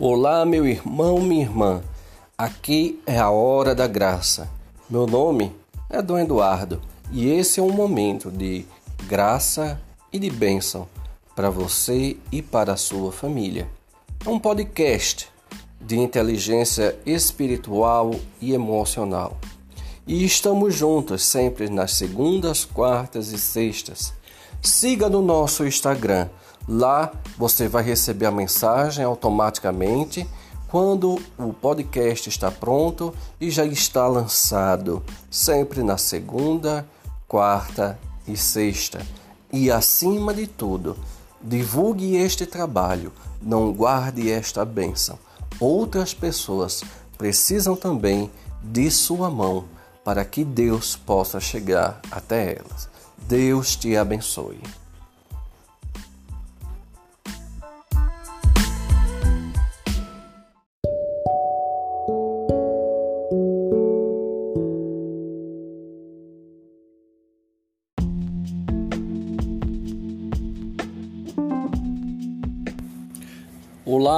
Olá, meu irmão, minha irmã. Aqui é a hora da graça. Meu nome é Dom Eduardo e esse é um momento de graça e de bênção para você e para a sua família. É um podcast de inteligência espiritual e emocional. E estamos juntos sempre nas segundas, quartas e sextas. Siga no nosso Instagram Lá você vai receber a mensagem automaticamente quando o podcast está pronto e já está lançado, sempre na segunda, quarta e sexta. E acima de tudo, divulgue este trabalho, não guarde esta bênção. Outras pessoas precisam também de sua mão para que Deus possa chegar até elas. Deus te abençoe.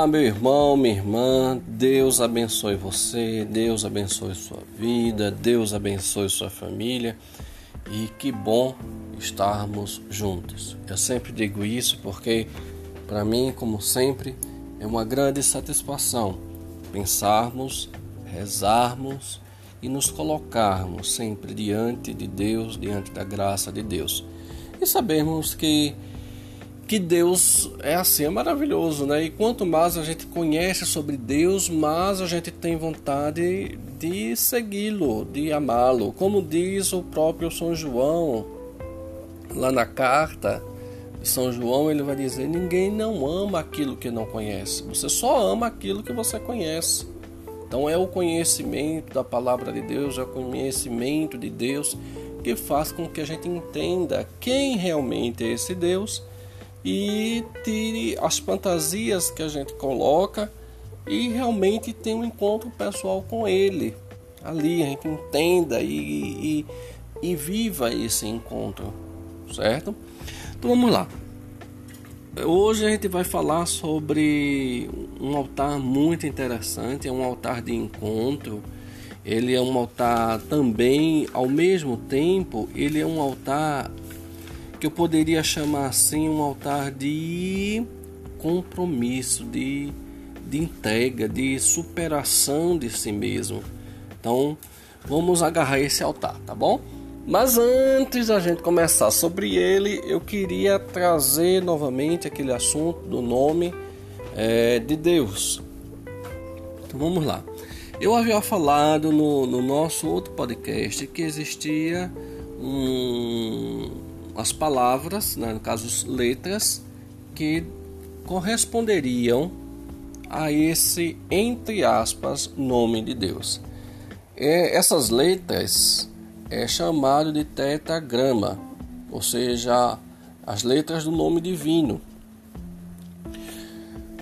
Meu irmão, minha irmã. Deus abençoe você, Deus abençoe sua vida, Deus abençoe sua família. E que bom estarmos juntos. Eu sempre digo isso porque, para mim, como sempre, é uma grande satisfação pensarmos, rezarmos e nos colocarmos sempre diante de Deus, diante da graça de Deus. E sabemos que que Deus é assim, é maravilhoso, né? E quanto mais a gente conhece sobre Deus, mais a gente tem vontade de segui-lo, de amá-lo. Como diz o próprio São João, lá na carta de São João, ele vai dizer: ninguém não ama aquilo que não conhece, você só ama aquilo que você conhece. Então é o conhecimento da palavra de Deus, é o conhecimento de Deus que faz com que a gente entenda quem realmente é esse Deus e tire as fantasias que a gente coloca e realmente tenha um encontro pessoal com ele. Ali a gente entenda e, e, e viva esse encontro, certo? Então vamos lá. Hoje a gente vai falar sobre um altar muito interessante, é um altar de encontro. Ele é um altar também, ao mesmo tempo, ele é um altar que eu poderia chamar assim um altar de compromisso, de, de entrega, de superação de si mesmo. Então, vamos agarrar esse altar, tá bom? Mas antes da gente começar sobre ele, eu queria trazer novamente aquele assunto do nome é, de Deus. Então vamos lá. Eu havia falado no, no nosso outro podcast que existia um, as palavras, né, no caso letras, que corresponderiam a esse, entre aspas, nome de Deus. É, essas letras é chamado de tetragrama, ou seja, as letras do nome divino.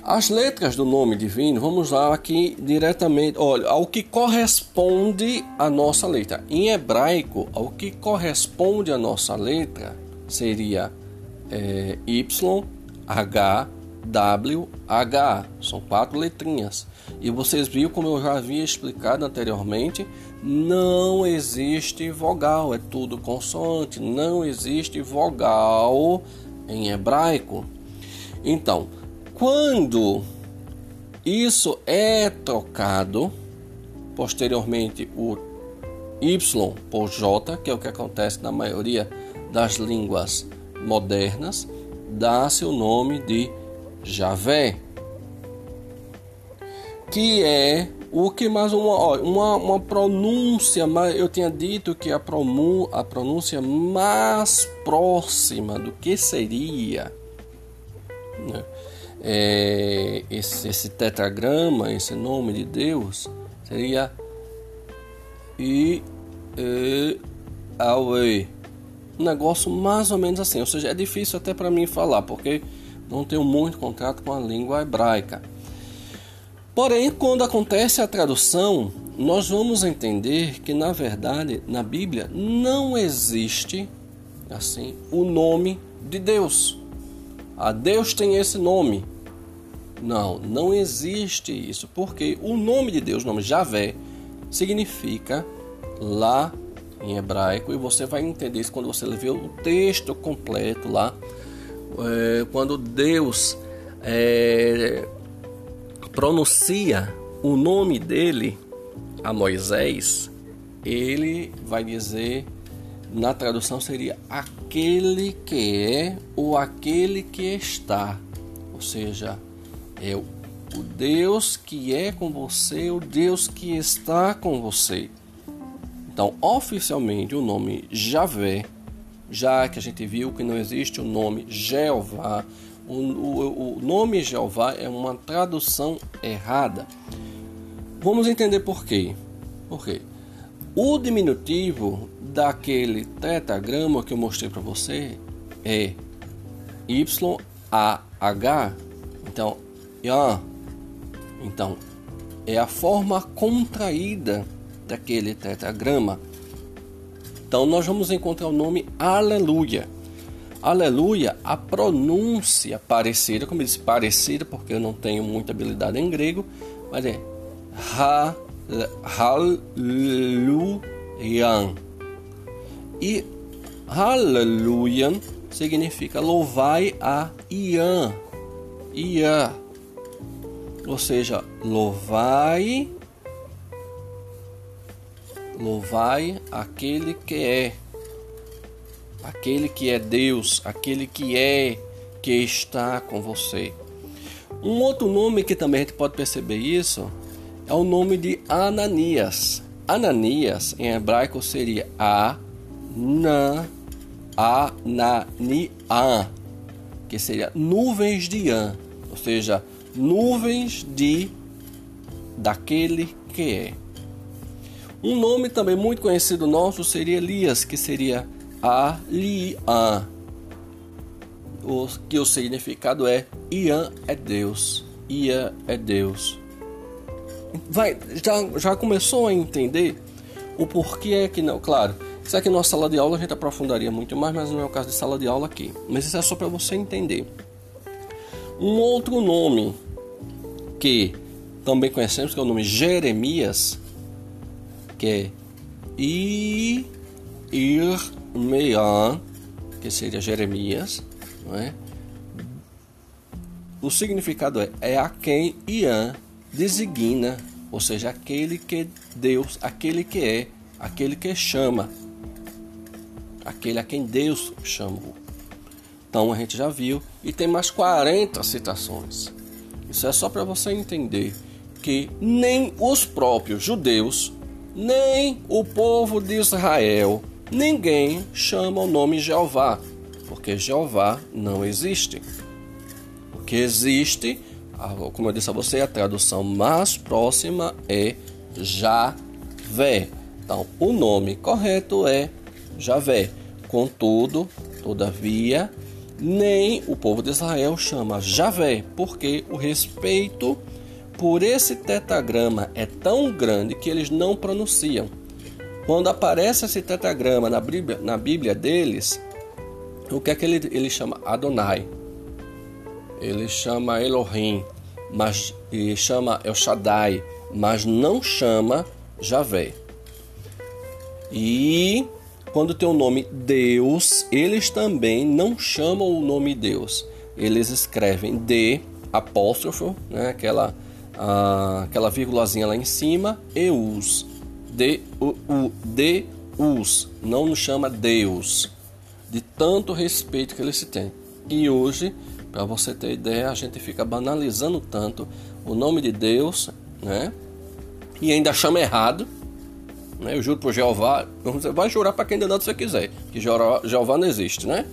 As letras do nome divino, vamos lá aqui diretamente, olha, ao que corresponde a nossa letra. Em hebraico, ao que corresponde a nossa letra, seria é, Y, H, W, H. São quatro letrinhas. E vocês viram, como eu já havia explicado anteriormente, não existe vogal, é tudo consoante, não existe vogal em hebraico. Então, quando isso é trocado, posteriormente o Y por J, que é o que acontece na maioria das línguas modernas, dá-se o nome de Javé, que é o que mais uma, uma, uma pronúncia, eu tinha dito que a, pronú, a pronúncia mais próxima do que seria né, é, esse, esse tetragrama, esse nome de Deus, seria I, E, Aue um negócio mais ou menos assim. Ou seja, é difícil até para mim falar, porque não tenho muito contato com a língua hebraica. Porém, quando acontece a tradução, nós vamos entender que na verdade na Bíblia não existe assim o nome de Deus. A Deus tem esse nome. Não, não existe isso, porque o nome de Deus, o nome Javé, significa lá em hebraico, e você vai entender isso quando você ler o texto completo lá, é, quando Deus é, pronuncia o nome dele a Moisés, ele vai dizer, na tradução seria aquele que é ou aquele que está, ou seja, é o Deus que é com você, o Deus que está com você. Então, oficialmente, o nome Javé, já que a gente viu que não existe o nome Jeová, o, o, o nome Jeová é uma tradução errada. Vamos entender por quê. Por quê? O diminutivo daquele tetragrama que eu mostrei para você é YAH. Então, Yan. Então, é a forma contraída daquele tetragrama. Então, nós vamos encontrar o nome Aleluia. Aleluia, a pronúncia parecida, como eu disse, parecida, porque eu não tenho muita habilidade em grego, mas é Hallelujah. E Hallelujah significa louvai a Ian. Ian. Ou seja, louvai louvai aquele que é aquele que é Deus, aquele que é, que está com você. Um outro nome que também a gente pode perceber isso é o nome de Ananias. Ananias em hebraico seria a na Anania, que seria nuvens de An, ou seja, nuvens de daquele que é. Um nome também muito conhecido nosso seria Elias, que seria Alian, o, que o significado é Ian é Deus, Ia é Deus. Vai, já, já começou a entender o porquê é que não? Claro, isso aqui na nossa sala de aula a gente aprofundaria muito mais, mas não é o caso de sala de aula aqui. Mas isso é só para você entender. Um outro nome que também conhecemos, que é o nome Jeremias, que é I, Ir, Meian, que seria Jeremias, não é? O significado é, é a quem Ian designa, ou seja, aquele que Deus, aquele que é, aquele que chama, aquele a quem Deus chamou. Então a gente já viu e tem mais 40 citações. Isso é só para você entender que nem os próprios judeus, nem o povo de Israel ninguém chama o nome Jeová, porque Jeová não existe. O que existe, como eu disse a você, a tradução mais próxima é Javé. Então, o nome correto é Javé. Contudo, todavia, nem o povo de Israel chama Javé, porque o respeito por esse tetagrama é tão grande que eles não pronunciam. Quando aparece esse tetragrama na Bíblia, na Bíblia deles, o que é que ele, ele chama? Adonai. Ele chama Elohim, mas ele chama El Shaddai, mas não chama Javé. E quando tem o nome Deus, eles também não chamam o nome Deus. Eles escrevem D apóstrofo, né, aquela, aquela vírgulazinha lá em cima, Eus de o, o Deus, não nos chama Deus, de tanto respeito que ele se tem. E hoje, para você ter ideia, a gente fica banalizando tanto o nome de Deus, né? E ainda chama errado. Né? Eu juro por Jeová, você vai jurar para quem ainda você quiser, que Jeová não existe, né?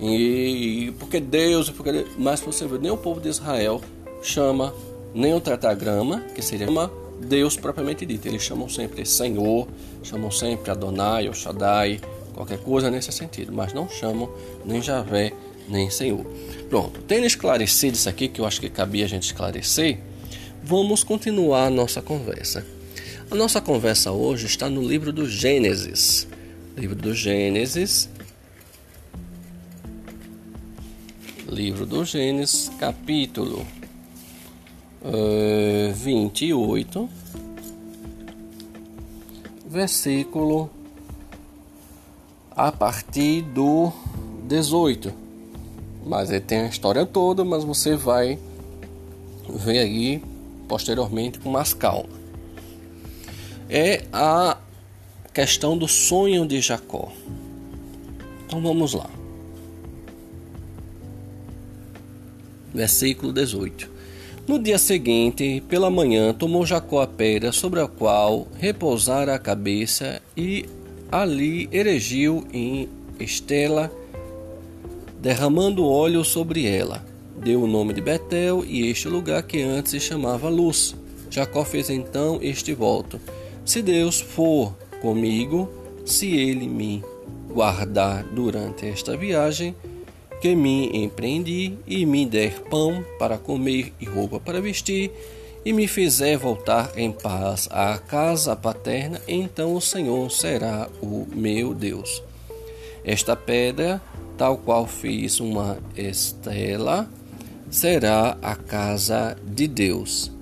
E porque Deus, porque mas você vê, nem o povo de Israel chama nem o tetragrama, que seria uma Deus propriamente dito. Eles chamam sempre Senhor, chamam sempre Adonai ou Shaddai, qualquer coisa nesse sentido, mas não chamam nem Javé, nem Senhor. Pronto, tendo esclarecido isso aqui, que eu acho que cabia a gente esclarecer, vamos continuar a nossa conversa. A nossa conversa hoje está no livro do Gênesis. Livro do Gênesis. Livro do Gênesis, capítulo uh, 28, versículo a partir do 18. Mas ele tem a história toda, mas você vai ver aí posteriormente com mais calma. É a questão do sonho de Jacó. Então vamos lá. Versículo 18. No dia seguinte, pela manhã, tomou Jacó a pedra sobre a qual repousara a cabeça e ali erigiu em estela, derramando óleo sobre ela. Deu o nome de Betel e este lugar que antes se chamava Luz. Jacó fez então este voto: Se Deus for comigo, se ele me guardar durante esta viagem, que me empreendi e me der pão para comer e roupa para vestir, e me fizer voltar em paz à casa paterna, então o Senhor será o meu Deus. Esta pedra, tal qual fiz uma estela, será a casa de Deus.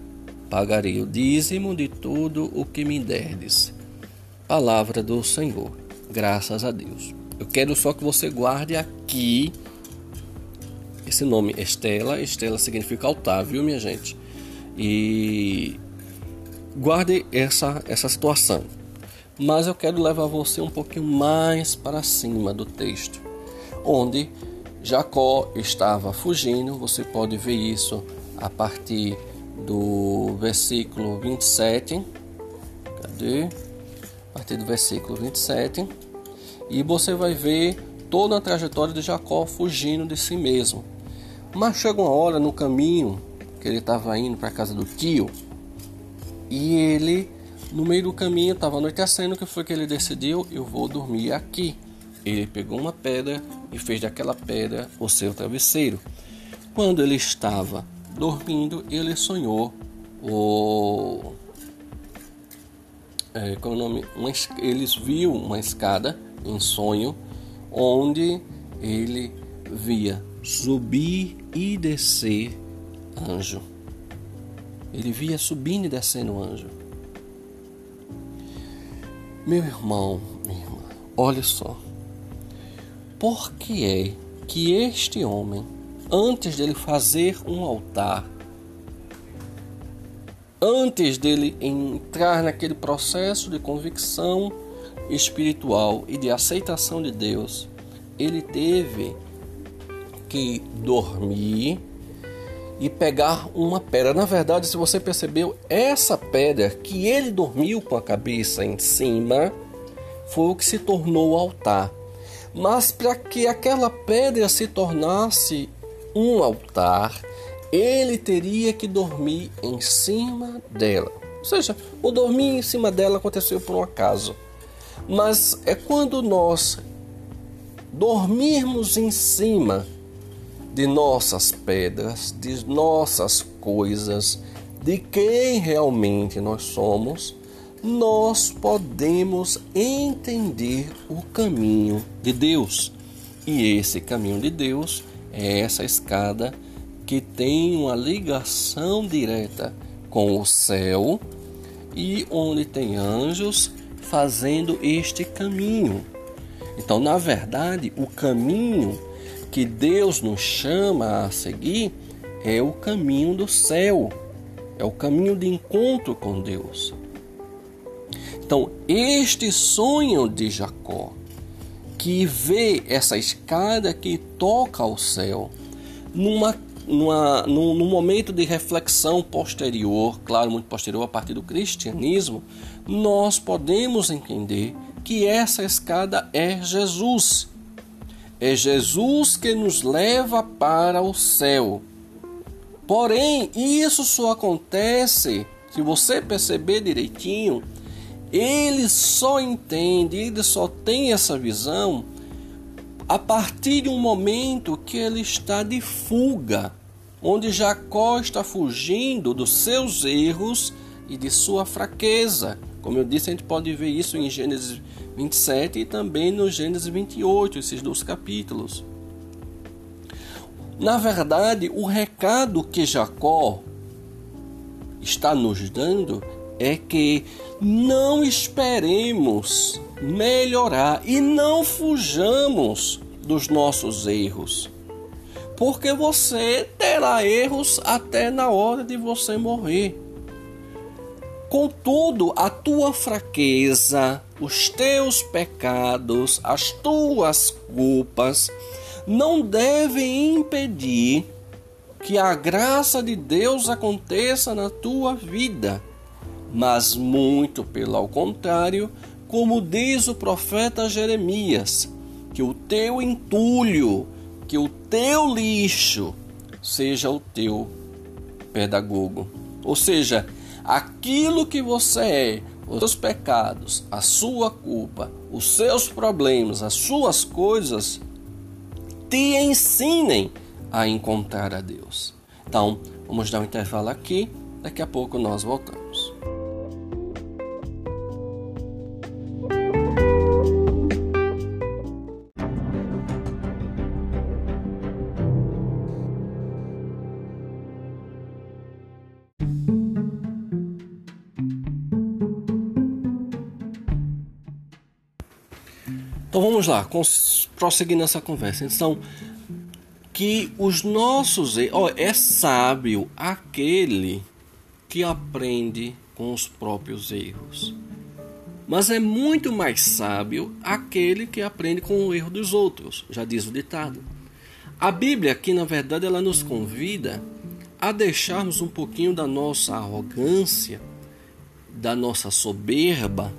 Pagarei o dízimo de tudo o que me derdes. Palavra do Senhor. Graças a Deus. Eu quero só que você guarde aqui esse nome Estela. Estela significa altar, viu, minha gente? E guarde essa, essa situação. Mas eu quero levar você um pouquinho mais para cima do texto, onde Jacó estava fugindo. Você pode ver isso a partir do versículo 27. Cadê? A partir do versículo 27. E você vai ver toda a trajetória de Jacó fugindo de si mesmo. Mas chega uma hora no caminho que ele estava indo para casa do tio e ele, no meio do caminho, estava anoitecendo. O que foi que ele decidiu? Eu vou dormir aqui. Ele pegou uma pedra e fez daquela pedra o seu travesseiro. Quando ele estava dormindo, ele sonhou o. É, é o nome? Uma, eles viu uma escada em sonho onde ele via subir e descer anjo. Ele via subindo e descendo anjo. Meu irmão, minha irmã, olha só. Por que é que este homem, antes dele fazer um altar, antes dele entrar naquele processo de convicção espiritual e de aceitação de Deus, ele teve que dormir e pegar uma pedra. Na verdade, se você percebeu, essa pedra que ele dormiu com a cabeça em cima foi o que se tornou o altar. Mas para que aquela pedra se tornasse um altar, ele teria que dormir em cima dela. Ou seja, o dormir em cima dela aconteceu por um acaso. Mas é quando nós dormirmos em cima de nossas pedras, de nossas coisas, de quem realmente nós somos, nós podemos entender o caminho de Deus. E esse caminho de Deus é essa escada que tem uma ligação direta com o céu e onde tem anjos fazendo este caminho. Então, na verdade, o caminho que Deus nos chama a seguir é o caminho do céu, é o caminho de encontro com Deus. Então, este sonho de Jacó, que vê essa escada que toca ao céu, numa, numa, num, num momento de reflexão posterior, claro, muito posterior a partir do cristianismo, nós podemos entender que essa escada é Jesus. É Jesus que nos leva para o céu. Porém, isso só acontece, se você perceber direitinho, ele só entende, ele só tem essa visão a partir de um momento que ele está de fuga, onde Jacó está fugindo dos seus erros e de sua fraqueza. Como eu disse, a gente pode ver isso em Gênesis 27 e também no Gênesis 28, esses dois capítulos. Na verdade, o recado que Jacó está nos dando é que não esperemos melhorar e não fujamos dos nossos erros. Porque você terá erros até na hora de você morrer. Contudo, a tua fraqueza, os teus pecados, as tuas culpas não devem impedir que a graça de Deus aconteça na tua vida, mas muito pelo contrário, como diz o profeta Jeremias, que o teu entulho, que o teu lixo seja o teu pedagogo. Ou seja, aquilo que você é, os seus pecados, a sua culpa, os seus problemas, as suas coisas, te ensinem a encontrar a Deus. Então, vamos dar um intervalo aqui, daqui a pouco nós voltamos. Vamos lá, prosseguir nessa conversa. Então, que os nossos. Oh, é sábio aquele que aprende com os próprios erros. Mas é muito mais sábio aquele que aprende com o erro dos outros, já diz o ditado. A Bíblia aqui, na verdade, ela nos convida a deixarmos um pouquinho da nossa arrogância, da nossa soberba,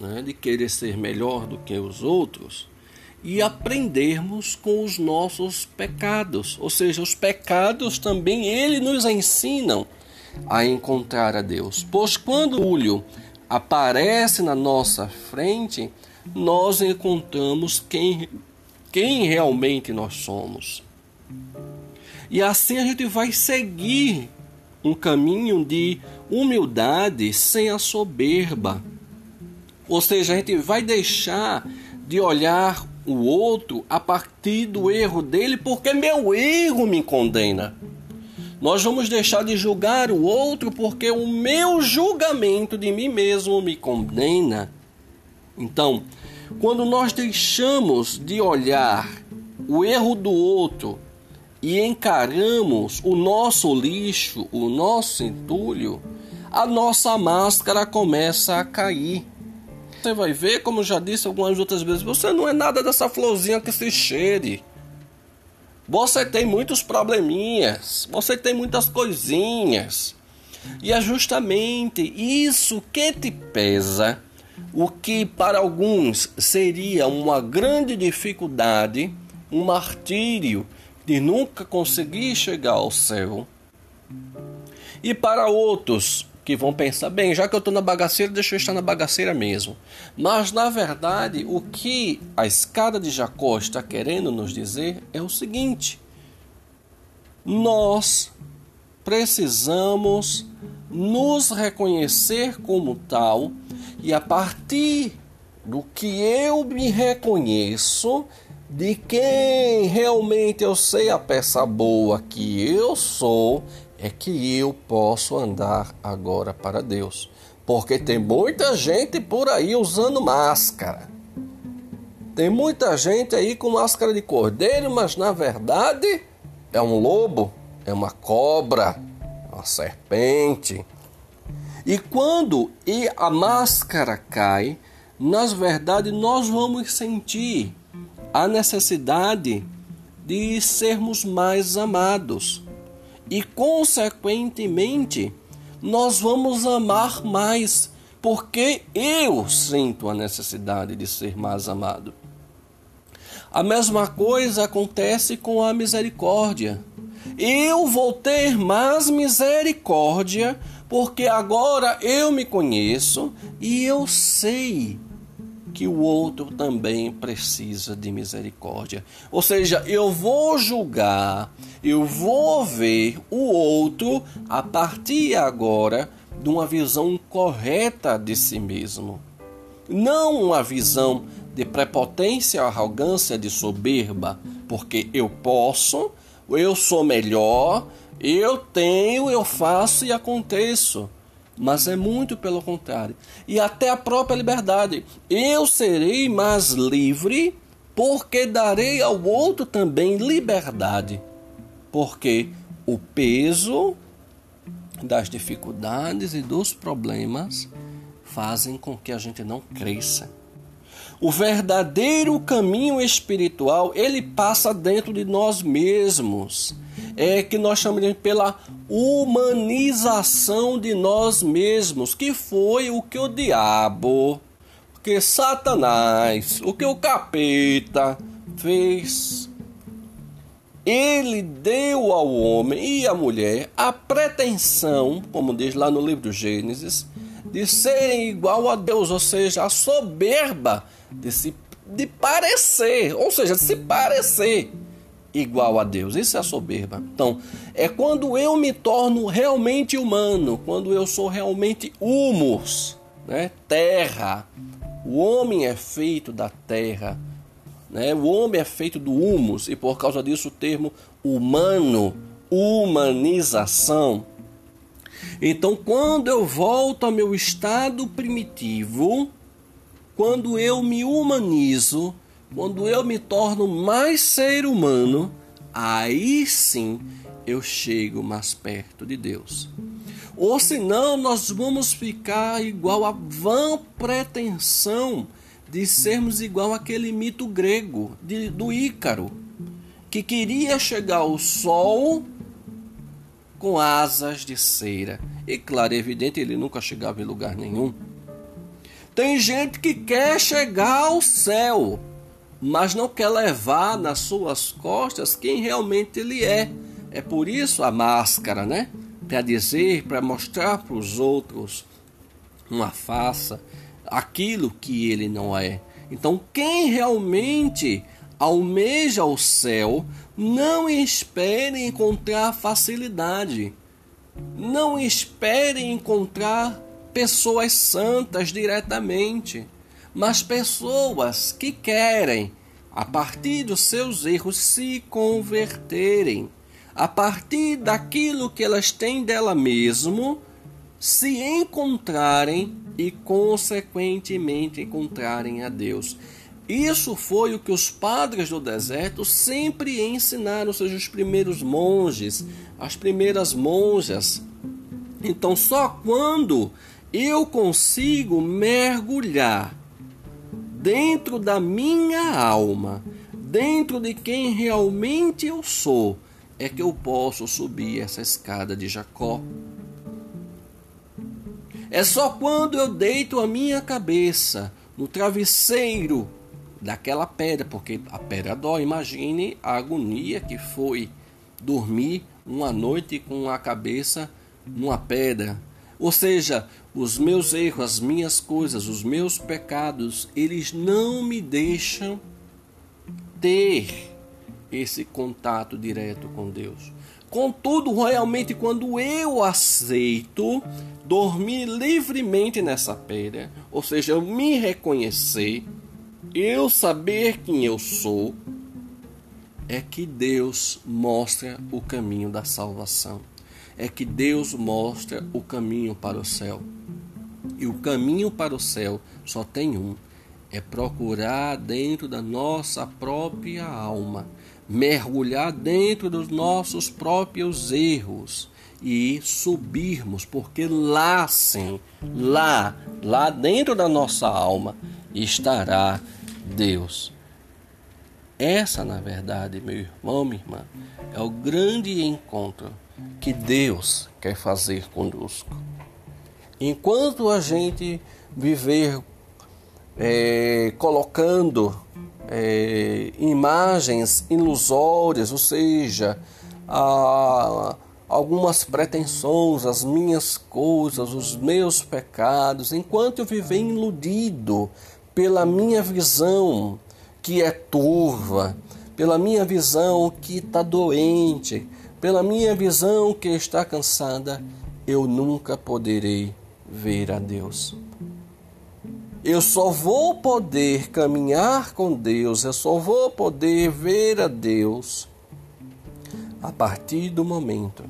né, de querer ser melhor do que os outros e aprendermos com os nossos pecados. Ou seja, os pecados também ele nos ensinam a encontrar a Deus. Pois quando o orgulho aparece na nossa frente, nós encontramos quem, quem realmente nós somos. E assim a gente vai seguir um caminho de humildade sem a soberba ou seja, a gente vai deixar de olhar o outro a partir do erro dele, porque meu erro me condena. Nós vamos deixar de julgar o outro porque o meu julgamento de mim mesmo me condena. Então, quando nós deixamos de olhar o erro do outro e encaramos o nosso lixo, o nosso entulho, a nossa máscara começa a cair você vai ver, como já disse algumas outras vezes, você não é nada dessa florzinha que se cheire. Você tem muitos probleminhas, você tem muitas coisinhas. E é justamente isso que te pesa, o que para alguns seria uma grande dificuldade, um martírio de nunca conseguir chegar ao céu. E para outros, que vão pensar, bem, já que eu estou na bagaceira, deixa eu estar na bagaceira mesmo. Mas na verdade, o que a escada de Jacó está querendo nos dizer é o seguinte: nós precisamos nos reconhecer como tal e a partir do que eu me reconheço, de quem realmente eu sei a peça boa que eu sou, é que eu posso andar agora para Deus. Porque tem muita gente por aí usando máscara. Tem muita gente aí com máscara de cordeiro, mas na verdade é um lobo, é uma cobra, é uma serpente. E quando a máscara cai, na verdade nós vamos sentir a necessidade de sermos mais amados e, consequentemente, nós vamos amar mais, porque eu sinto a necessidade de ser mais amado. A mesma coisa acontece com a misericórdia. Eu vou ter mais misericórdia porque agora eu me conheço e eu sei que o outro também precisa de misericórdia. Ou seja, eu vou julgar, eu vou ver o outro a partir agora de uma visão correta de si mesmo. Não uma visão de prepotência, arrogância, de soberba, porque eu posso, eu sou melhor, eu tenho, eu faço e aconteço. Mas é muito pelo contrário. E até a própria liberdade. Eu serei mais livre porque darei ao outro também liberdade. Porque o peso das dificuldades e dos problemas fazem com que a gente não cresça. O verdadeiro caminho espiritual, ele passa dentro de nós mesmos. É que nós chamamos pela humanização de nós mesmos, que foi o que o diabo, o que Satanás, o que o capeta fez. Ele deu ao homem e à mulher a pretensão, como diz lá no livro do Gênesis, de serem igual a Deus, ou seja, a soberba de se de parecer, ou seja, de se parecer igual a Deus. Isso é a soberba. Então, é quando eu me torno realmente humano, quando eu sou realmente humus, né? Terra. O homem é feito da terra, né? O homem é feito do humus e por causa disso o termo humano, humanização. Então, quando eu volto ao meu estado primitivo, quando eu me humanizo, quando eu me torno mais ser humano, aí sim eu chego mais perto de Deus. Ou senão nós vamos ficar igual a vã pretensão de sermos igual aquele mito grego de, do Ícaro, que queria chegar ao sol com asas de cera. E claro, é evidente, ele nunca chegava em lugar nenhum. Tem gente que quer chegar ao céu, mas não quer levar nas suas costas quem realmente ele é. É por isso a máscara, né? Para dizer, para mostrar para os outros uma faça aquilo que ele não é. Então, quem realmente almeja o céu, não espere encontrar facilidade. Não espere encontrar pessoas santas diretamente, mas pessoas que querem, a partir dos seus erros, se converterem, a partir daquilo que elas têm dela mesmo, se encontrarem e, consequentemente, encontrarem a Deus. Isso foi o que os padres do deserto sempre ensinaram, ou seja, os primeiros monges, as primeiras monjas. Então, só quando eu consigo mergulhar dentro da minha alma, dentro de quem realmente eu sou, é que eu posso subir essa escada de Jacó. É só quando eu deito a minha cabeça no travesseiro daquela pedra, porque a pedra dói. Imagine a agonia que foi dormir uma noite com a cabeça numa pedra. Ou seja, os meus erros, as minhas coisas, os meus pecados, eles não me deixam ter esse contato direto com Deus. Contudo, realmente, quando eu aceito dormir livremente nessa pedra, ou seja, eu me reconhecer, eu saber quem eu sou, é que Deus mostra o caminho da salvação. É que Deus mostra o caminho para o céu. E o caminho para o céu só tem um: é procurar dentro da nossa própria alma, mergulhar dentro dos nossos próprios erros e subirmos, porque lá sim, lá, lá dentro da nossa alma estará Deus. Essa, na verdade, meu irmão, minha irmã, é o grande encontro que Deus quer fazer conosco. Enquanto a gente viver é, colocando é, imagens ilusórias, ou seja, a, algumas pretensões, as minhas coisas, os meus pecados, enquanto eu viver iludido pela minha visão que é turva, pela minha visão que está doente, pela minha visão que está cansada, eu nunca poderei ver a Deus. Eu só vou poder caminhar com Deus, eu só vou poder ver a Deus a partir do momento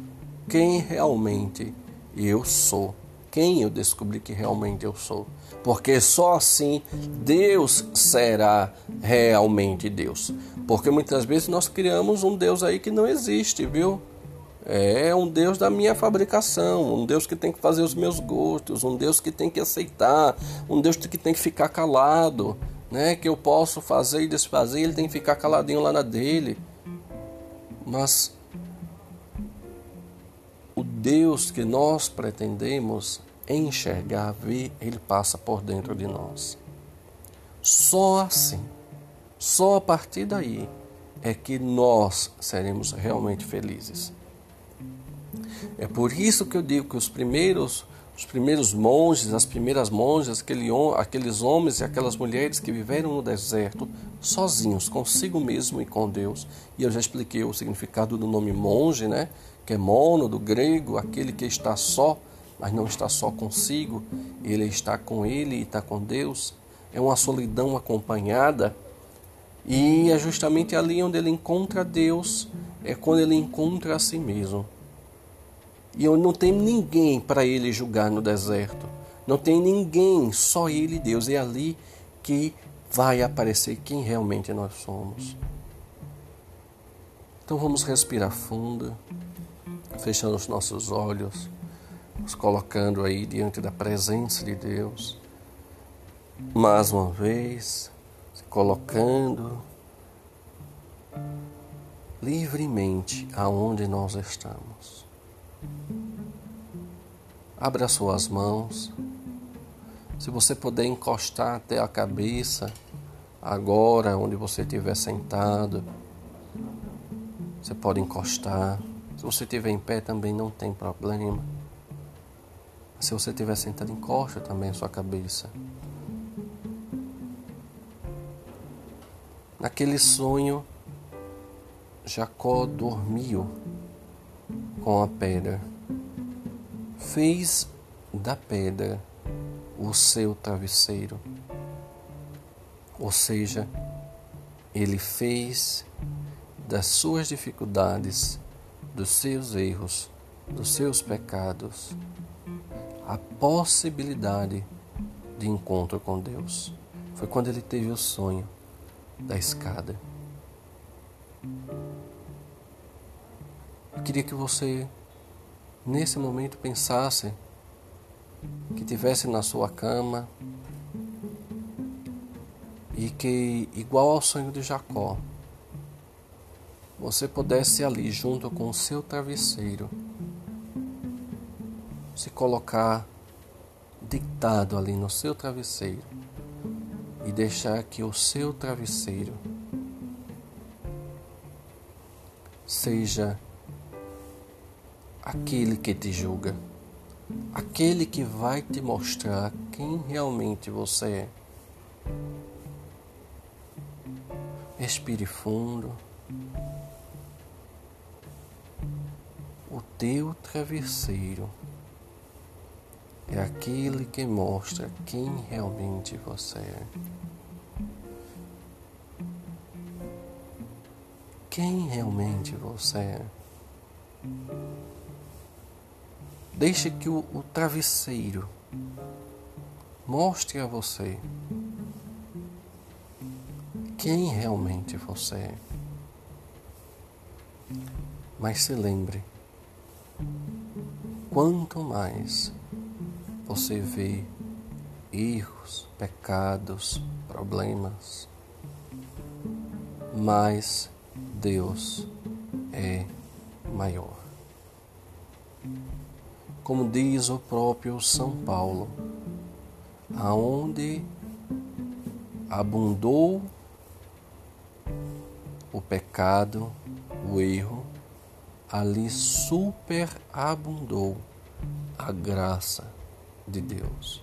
quem realmente eu sou, quem eu descobri que realmente eu sou, porque só assim Deus será realmente Deus. Porque muitas vezes nós criamos um Deus aí que não existe, viu? É um Deus da minha fabricação, um Deus que tem que fazer os meus gostos, um Deus que tem que aceitar, um Deus que tem que ficar calado, né? Que eu posso fazer e desfazer, ele tem que ficar caladinho lá na dele. Mas o Deus que nós pretendemos enxergar, ver, ele passa por dentro de nós. Só assim, só a partir daí é que nós seremos realmente felizes. É por isso que eu digo que os primeiros, os primeiros monges, as primeiras monjas, aquele, aqueles homens e aquelas mulheres que viveram no deserto sozinhos, consigo mesmo e com Deus. E eu já expliquei o significado do nome monge, né? Que é mono do grego, aquele que está só, mas não está só consigo, ele está com ele e está com Deus. É uma solidão acompanhada. E é justamente ali onde ele encontra Deus, é quando ele encontra a si mesmo. E não tem ninguém para ele julgar no deserto. Não tem ninguém, só ele, Deus. É ali que vai aparecer quem realmente nós somos. Então vamos respirar fundo, fechando os nossos olhos, nos colocando aí diante da presença de Deus. Mais uma vez, se colocando livremente aonde nós estamos. Abra suas mãos. Se você puder encostar até a cabeça, agora onde você estiver sentado, você pode encostar. Se você estiver em pé também não tem problema. Se você estiver sentado, encosta também a sua cabeça. Naquele sonho, Jacó dormiu com a pedra. Fez da pedra o seu travesseiro. Ou seja, ele fez das suas dificuldades, dos seus erros, dos seus pecados, a possibilidade de encontro com Deus. Foi quando ele teve o sonho da escada. Eu queria que você, nesse momento, pensasse que tivesse na sua cama e que, igual ao sonho de Jacó, você pudesse ali, junto com o seu travesseiro, se colocar deitado ali no seu travesseiro e deixar que o seu travesseiro seja aquele que te julga, aquele que vai te mostrar quem realmente você é. Respire fundo. O teu travesseiro é aquele que mostra quem realmente você é. Quem realmente você é. Deixe que o, o travesseiro mostre a você quem realmente você é. Mas se lembre, quanto mais você vê erros, pecados, problemas, mais Deus é maior. Como diz o próprio São Paulo, aonde abundou o pecado, o erro, ali superabundou a graça de Deus.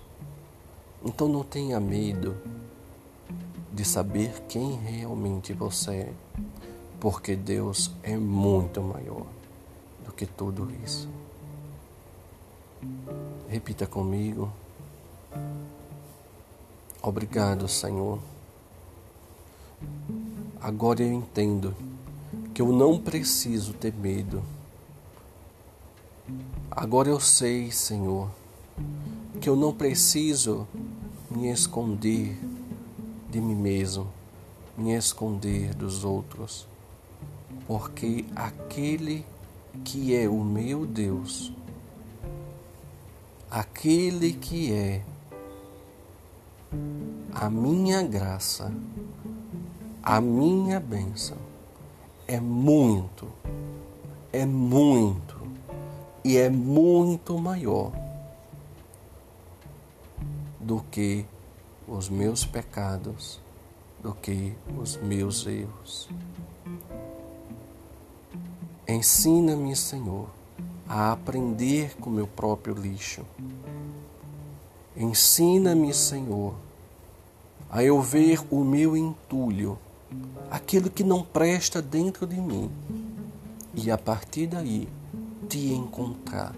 Então não tenha medo de saber quem realmente você é, porque Deus é muito maior do que tudo isso. Repita comigo. Obrigado, Senhor. Agora eu entendo que eu não preciso ter medo. Agora eu sei, Senhor, que eu não preciso me esconder de mim mesmo, me esconder dos outros, porque aquele que é o meu Deus, aquele que é a minha graça, a minha bênção, é muito, é muito e é muito maior do que os meus pecados, do que os meus erros. Ensina-me, Senhor, a aprender com meu próprio lixo. Ensina-me, Senhor, a eu ver o meu entulho, aquilo que não presta dentro de mim, e a partir daí te encontrar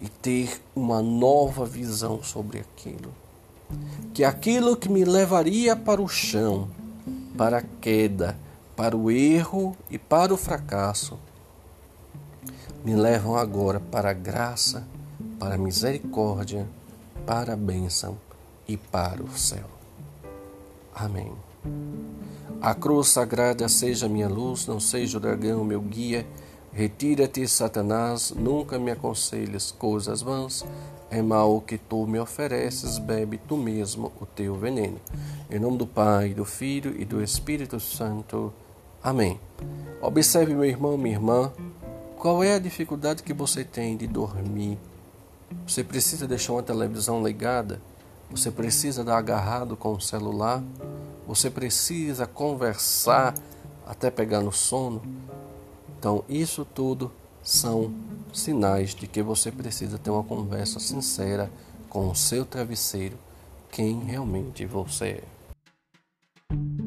e ter uma nova visão sobre aquilo. Que aquilo que me levaria para o chão, para a queda, para o erro e para o fracasso, me levam agora para a graça, para a misericórdia, para a bênção e para o céu. Amém. A cruz sagrada seja minha luz, não seja o dragão meu guia Retira-te, Satanás, nunca me aconselhes coisas vãs. É mal o que tu me ofereces, bebe tu mesmo o teu veneno. Em nome do Pai, do Filho e do Espírito Santo. Amém. Observe, meu irmão, minha irmã, qual é a dificuldade que você tem de dormir. Você precisa deixar uma televisão ligada? Você precisa dar agarrado com o celular? Você precisa conversar até pegar no sono? Então, isso tudo são sinais de que você precisa ter uma conversa sincera com o seu travesseiro, quem realmente você é.